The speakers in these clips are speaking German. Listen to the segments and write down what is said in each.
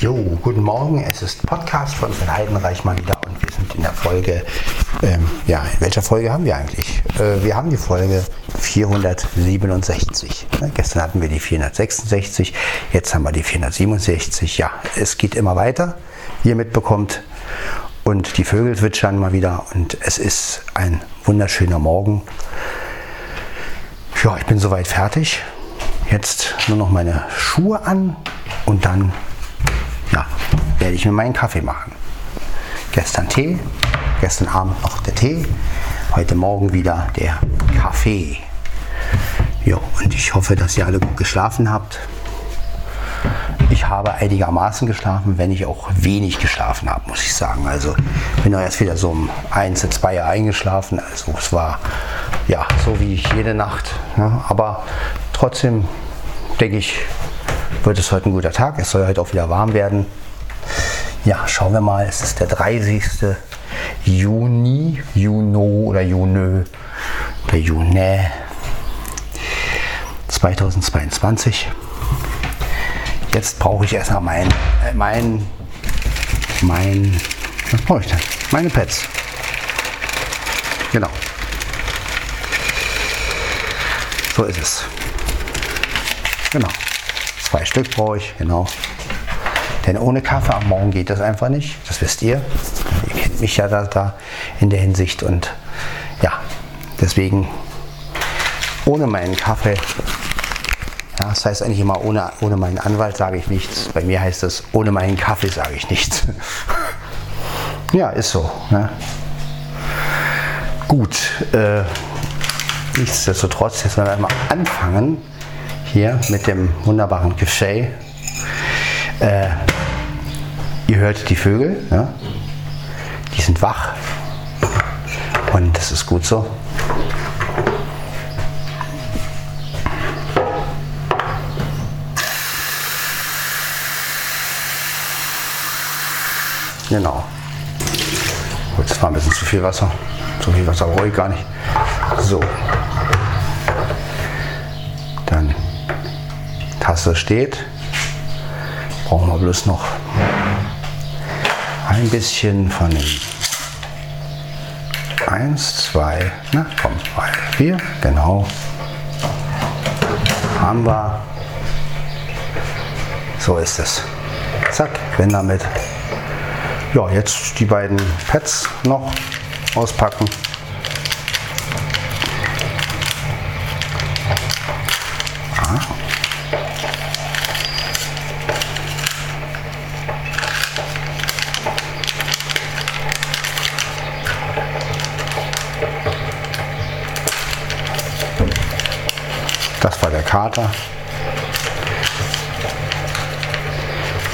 Jo, guten Morgen. Es ist Podcast von Sven Heidenreich mal wieder und wir sind in der Folge, ähm, ja, in welcher Folge haben wir eigentlich? Äh, wir haben die Folge 467. Ne? Gestern hatten wir die 466, jetzt haben wir die 467. Ja, es geht immer weiter, wie ihr mitbekommt. Und die Vögel zwitschern mal wieder und es ist ein wunderschöner Morgen. Ja, ich bin soweit fertig. Jetzt nur noch meine Schuhe an und dann ja, werde ich mir meinen Kaffee machen. Gestern Tee, gestern Abend noch der Tee, heute Morgen wieder der Kaffee. Ja, und ich hoffe, dass ihr alle gut geschlafen habt. Ich habe einigermaßen geschlafen, wenn ich auch wenig geschlafen habe, muss ich sagen. Also bin auch erst wieder so um 1, 2 Uhr eingeschlafen. Also es war ja so wie ich jede Nacht. Ja, aber trotzdem denke ich, wird es heute ein guter Tag. Es soll heute auch wieder warm werden. Ja, schauen wir mal. Es ist der 30. Juni, Juno oder Junö oder June 2022. Jetzt brauche ich erstmal mein, äh, mein, mein, was brauche ich denn? Meine Pads. Genau. So ist es. Genau. Zwei Stück brauche ich, genau. Denn ohne Kaffee am Morgen geht das einfach nicht. Das wisst ihr. Ihr kennt mich ja da, da in der Hinsicht. Und ja, deswegen ohne meinen Kaffee. Ja, das heißt eigentlich immer, ohne, ohne meinen Anwalt sage ich nichts. Bei mir heißt es, ohne meinen Kaffee sage ich nichts. ja, ist so. Ne? Gut, äh, nichtsdestotrotz, jetzt werden wir mal anfangen hier mit dem wunderbaren Café. Äh, ihr hört die Vögel, ja? die sind wach und das ist gut so. Genau. Das war ein bisschen zu viel Wasser. Zu viel Wasser brauche ich gar nicht. So. Tasse steht. Brauchen wir bloß noch ein bisschen von dem 1, 2, na komm, 3, 4, genau. Haben wir. So ist es. Zack, wenn damit. Ja, jetzt die beiden Pads noch auspacken. Das war der Kater.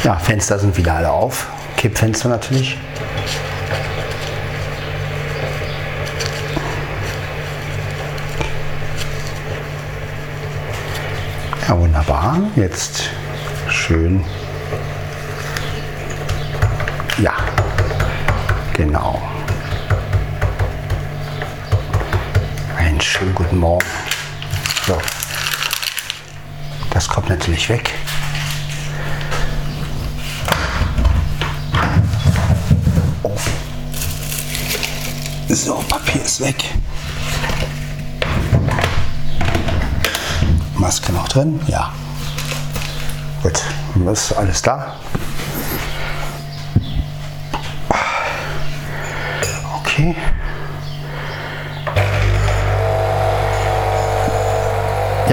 Ja, Fenster sind wieder alle auf. Kippfenster natürlich. Ja, wunderbar. Jetzt schön. Ja, genau. Einen schönen guten Morgen. So. Das kommt natürlich weg. So, Papier ist weg. Maske noch drin? Ja. Gut, ist alles da. Okay.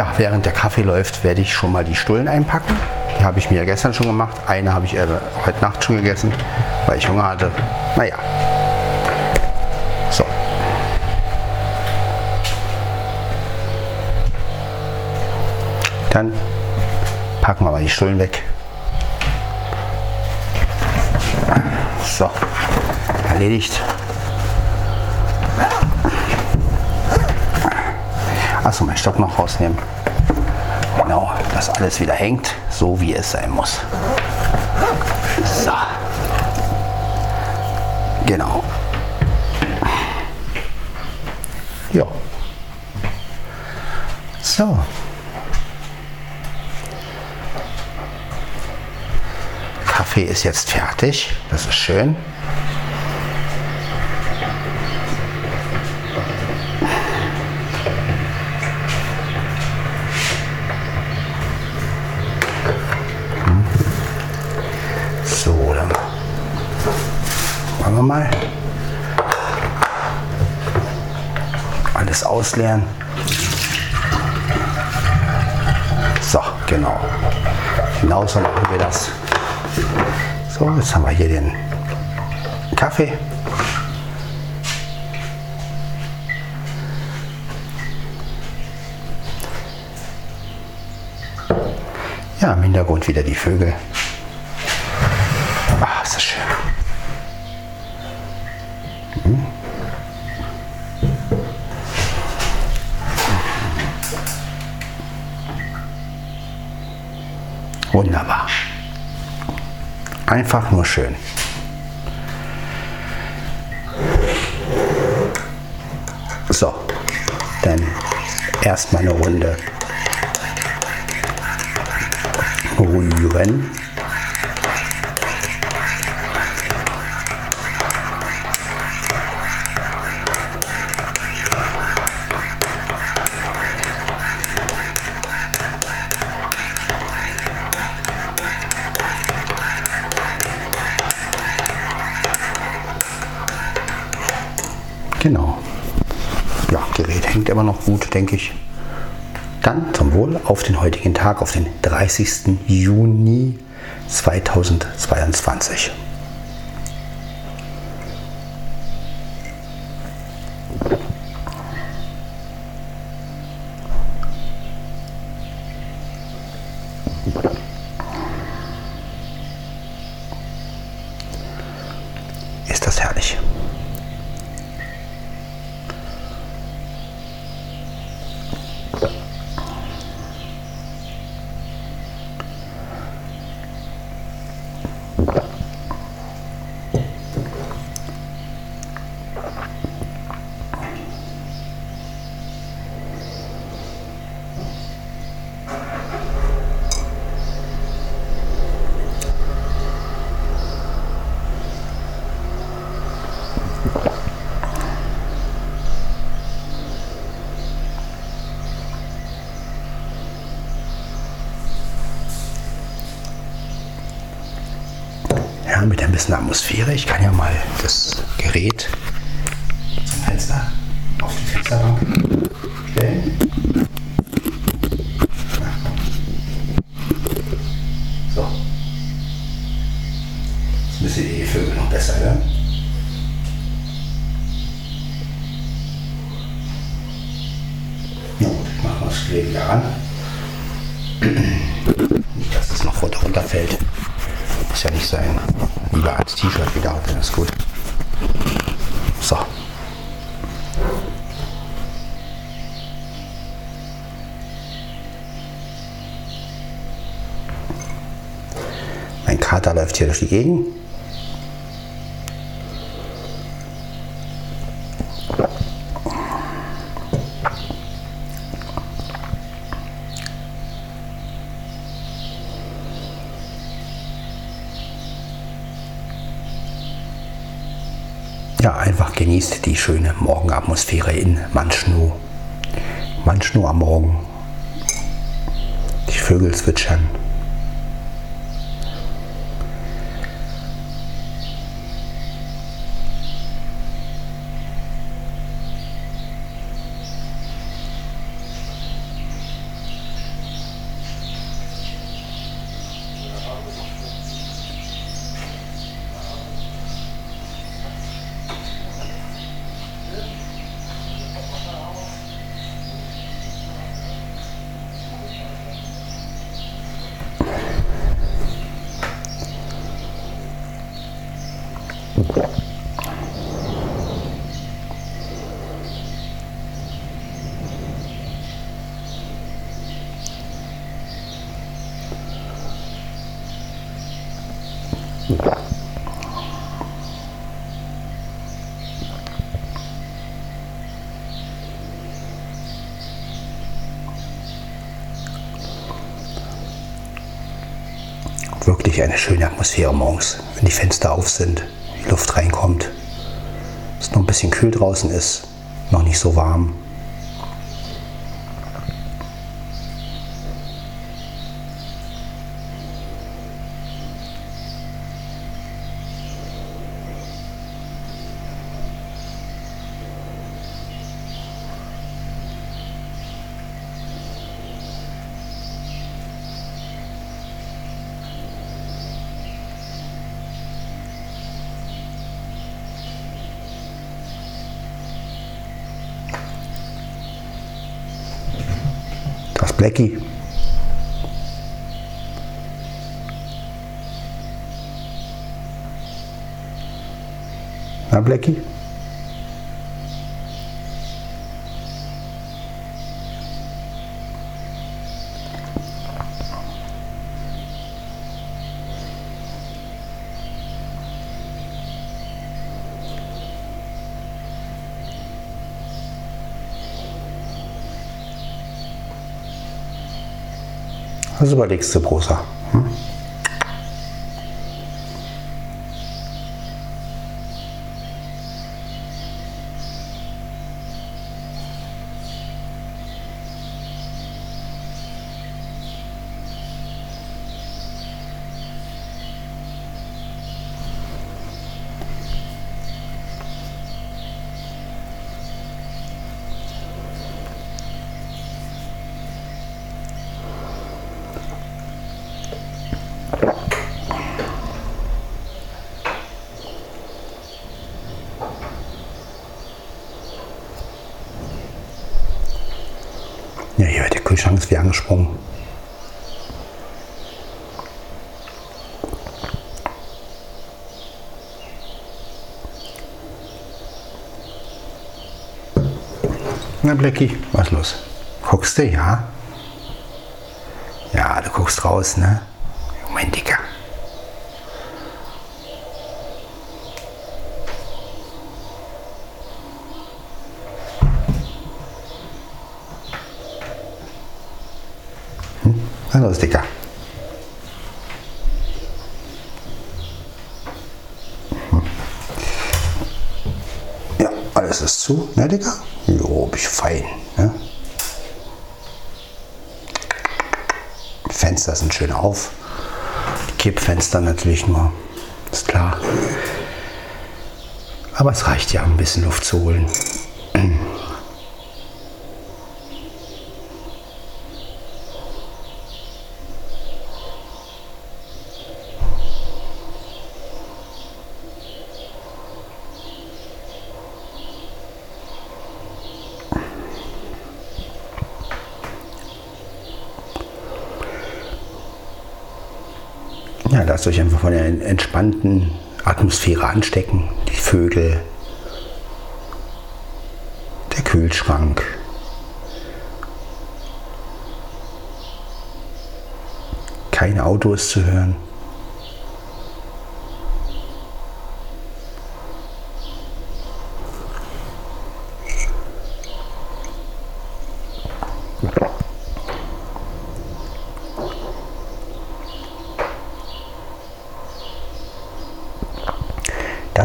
Ja, während der Kaffee läuft, werde ich schon mal die Stullen einpacken. Die habe ich mir ja gestern schon gemacht. Eine habe ich äh, heute Nacht schon gegessen, weil ich Hunger hatte. Naja. So. Dann packen wir mal die Stullen weg. So, erledigt. Achso, mein Stock noch rausnehmen. Genau, dass alles wieder hängt, so wie es sein muss. So. Genau. Ja. So. Kaffee ist jetzt fertig. Das ist schön. So, dann wollen wir mal ausleeren. So, genau. Genauso machen wir das. So, jetzt haben wir hier den Kaffee. Ja, im Hintergrund wieder die Vögel. Einfach nur schön. So, dann erstmal eine Runde rühren. Immer noch gut, denke ich. Dann zum Wohl auf den heutigen Tag, auf den 30. Juni 2022. Ist das herrlich. Ja, mit ein bisschen Atmosphäre. Ich kann ja mal das Gerät zum Fenster auf die Fensterbank Kater läuft hier durch die Gegend. Ja, einfach genießt die schöne Morgenatmosphäre in Manschnu. Manschnu am Morgen. Die Vögel zwitschern. wirklich eine schöne Atmosphäre morgens, wenn die Fenster auf sind, die Luft reinkommt, es noch ein bisschen kühl draußen ist, noch nicht so warm, Blackie. Na, Blackie? Was überlegst du, Brosa? Hm? Ja, hier der Kühlschrank ist wie angesprungen. Na, Blackie, was los? Guckst du, ja? Ja, du guckst raus, ne? Moment, Dicker. Los, Dicker. Ja, alles ist zu, ne, Dicker? Jo, bin ich fein, ne? Fenster sind schön auf. Kippfenster natürlich nur, ist klar. Aber es reicht ja, um ein bisschen Luft zu holen. Ja, lasst euch einfach von der entspannten Atmosphäre anstecken. Die Vögel, der Kühlschrank. Kein Auto ist zu hören.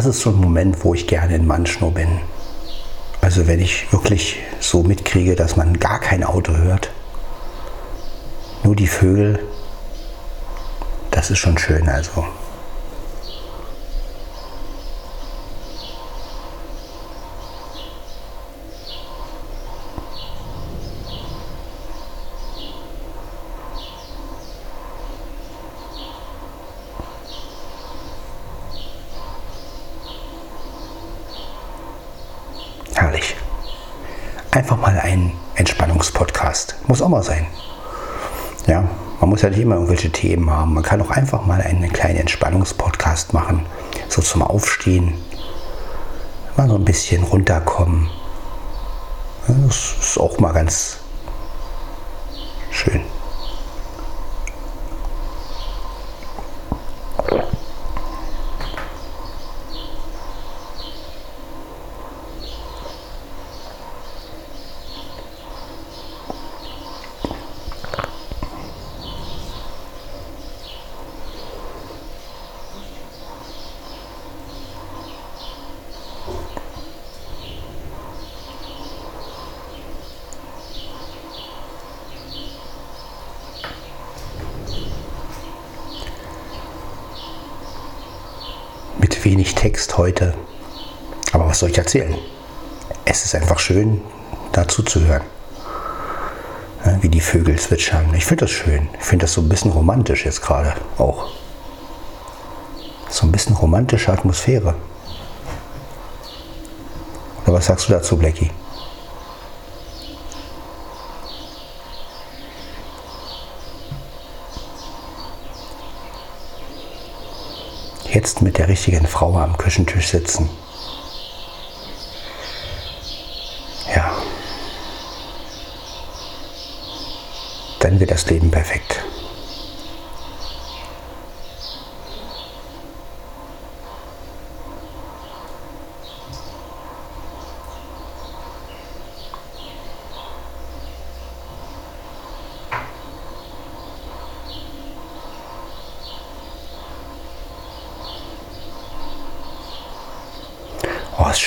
Das ist so ein Moment, wo ich gerne in Manschnow bin. Also wenn ich wirklich so mitkriege, dass man gar kein Auto hört, nur die Vögel, das ist schon schön. Also Herrlich. Einfach mal ein Entspannungspodcast. Muss auch mal sein. Ja, man muss ja nicht immer irgendwelche Themen haben. Man kann auch einfach mal einen kleinen Entspannungspodcast machen. So zum Aufstehen. Mal so ein bisschen runterkommen. Das ist auch mal ganz schön. Wenig Text heute. Aber was soll ich erzählen? Es ist einfach schön, dazu zu hören. Ja, wie die Vögel zwitschern. Ich finde das schön. Ich finde das so ein bisschen romantisch jetzt gerade auch. So ein bisschen romantische Atmosphäre. Oder was sagst du dazu, Blackie? Jetzt mit der richtigen Frau am Küchentisch sitzen. Ja. Dann wird das Leben perfekt.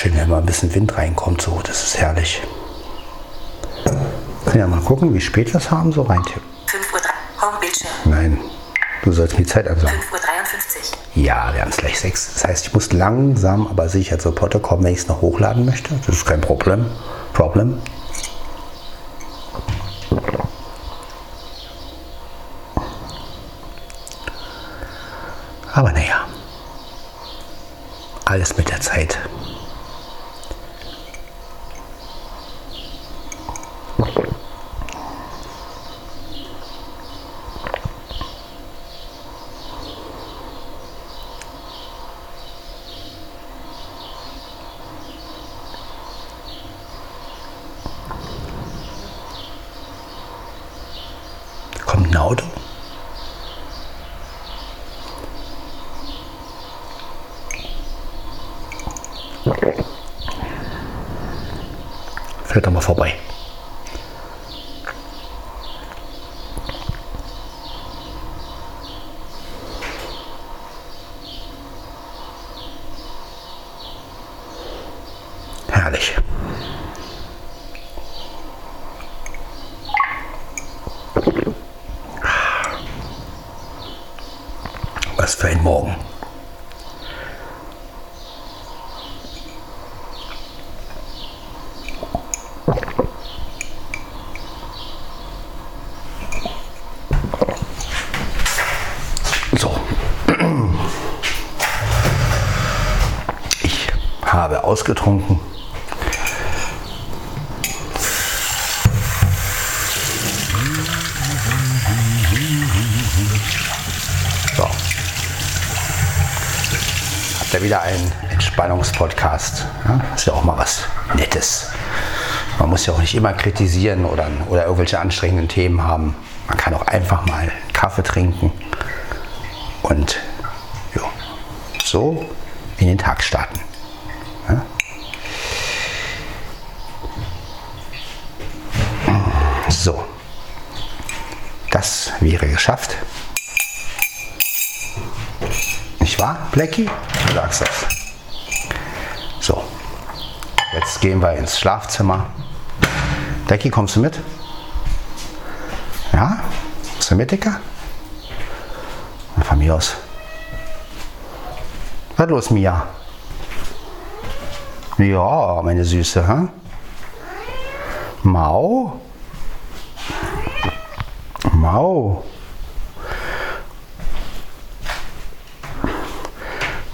Schön, wenn mal ein bisschen Wind reinkommt, so, das ist herrlich. Können ja mal gucken, wie spät wir es haben, so rein. 5 Uhr, Homebildschirm, Nein, du sollst mir die Zeit ansagen. 5 Uhr 53. Ja, wir haben es gleich sechs. Das heißt, ich muss langsam, aber sicher zur Potte kommen, wenn ich es noch hochladen möchte. Das ist kein Problem. Problem. Aber naja, alles mit der Zeit. Kommt ein Auto? Fährt doch mal vorbei. Herrlich. Was für ein Morgen. So. Ich habe ausgetrunken. So. Habt ihr wieder einen Entspannungspodcast. Ja? Ist ja auch mal was Nettes. Man muss ja auch nicht immer kritisieren oder, oder irgendwelche anstrengenden Themen haben. Man kann auch einfach mal Kaffee trinken und ja, so in den Tag starten. Ja? So, das wäre geschafft. Nicht wahr, Blackie? Du sagst das. So, jetzt gehen wir ins Schlafzimmer. Blackie, kommst du mit? Ja? Bist du mit, Dicker? Von mir aus. Was los, Mia? Ja, meine Süße, hä? Mau? Mau?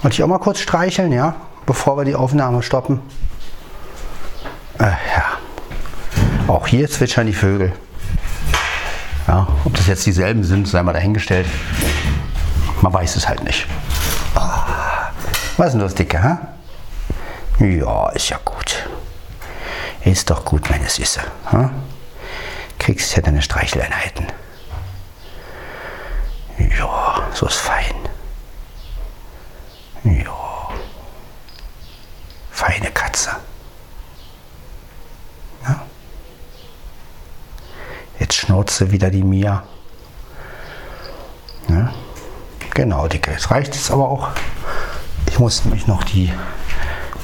Wollte ich auch mal kurz streicheln, ja? Bevor wir die Aufnahme stoppen. Äh, ja. Auch hier zwitschern die Vögel. Ja, ob das jetzt dieselben sind, sei mal dahingestellt. Man weiß es halt nicht. Ah, was ist denn das, Dicke, hä? Ja, ist ja gut. Ist doch gut, meine Süße. Hä? Kriegst ja deine Streicheleinheiten. Ja, so ist fein. Ja. Feine Katze. Ja. Jetzt schnauze wieder die Mia. Ja. Genau, Dicke. Jetzt reicht es aber auch. Ich muss nämlich noch die,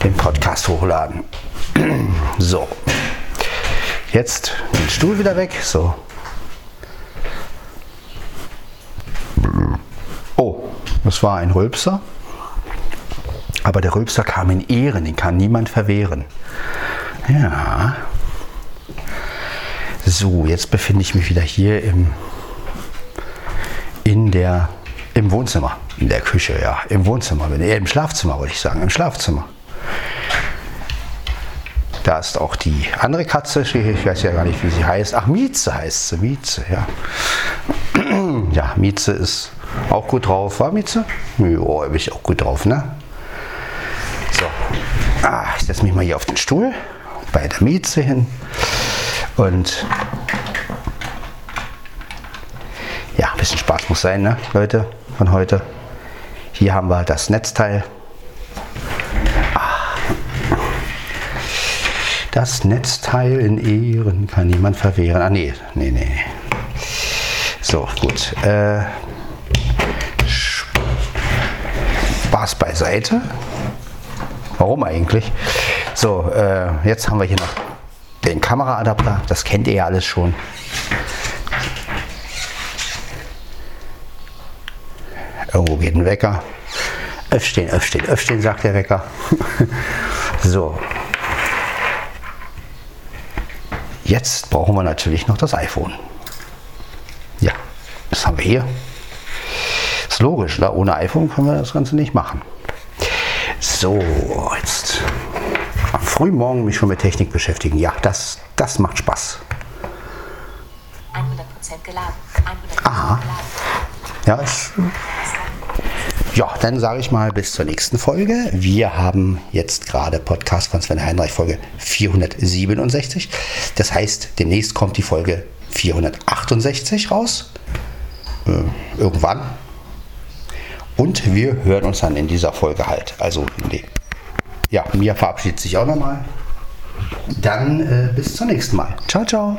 den Podcast hochladen. So. Jetzt den Stuhl wieder weg. So. Das war ein Rülpser. Aber der Rülpser kam in Ehren, den kann niemand verwehren. Ja. So, jetzt befinde ich mich wieder hier im, in der, im Wohnzimmer. In der Küche, ja. Im Wohnzimmer. Eher im Schlafzimmer, wollte ich sagen. Im Schlafzimmer. Da ist auch die andere Katze, ich weiß ja gar nicht, wie sie heißt. Ach, Mieze heißt sie, Mieze, ja. Ja, Mieze ist auch gut drauf, war Mieze? Ja, bin ich auch gut drauf, ne? So, ah, ich setze mich mal hier auf den Stuhl bei der Mieze hin und ja, ein bisschen Spaß muss sein, ne, Leute, von heute. Hier haben wir das Netzteil Das Netzteil in Ehren kann niemand verwehren. Ah, nee, nee, nee. So, gut. Äh, Spaß beiseite. Warum eigentlich? So, äh, jetzt haben wir hier noch den Kameraadapter. Das kennt ihr ja alles schon. Irgendwo geht ein Wecker. Öffstehen, öffstehen, öffstehen, sagt der Wecker. so, Jetzt brauchen wir natürlich noch das iPhone. Ja, das haben wir hier. Logisch, da ohne iPhone können wir das Ganze nicht machen. So, jetzt am frühen Morgen mich schon mit Technik beschäftigen. Ja, das, das macht Spaß. 100% geladen. 100% Aha. Geladen. Ja, ist, ja, dann sage ich mal bis zur nächsten Folge. Wir haben jetzt gerade Podcast von Sven Heinreich Folge 467. Das heißt, demnächst kommt die Folge 468 raus. Äh, irgendwann. Und wir hören uns dann in dieser Folge halt. Also, nee. ja, mir verabschiedet sich auch nochmal. Dann äh, bis zum nächsten Mal. Ciao, ciao.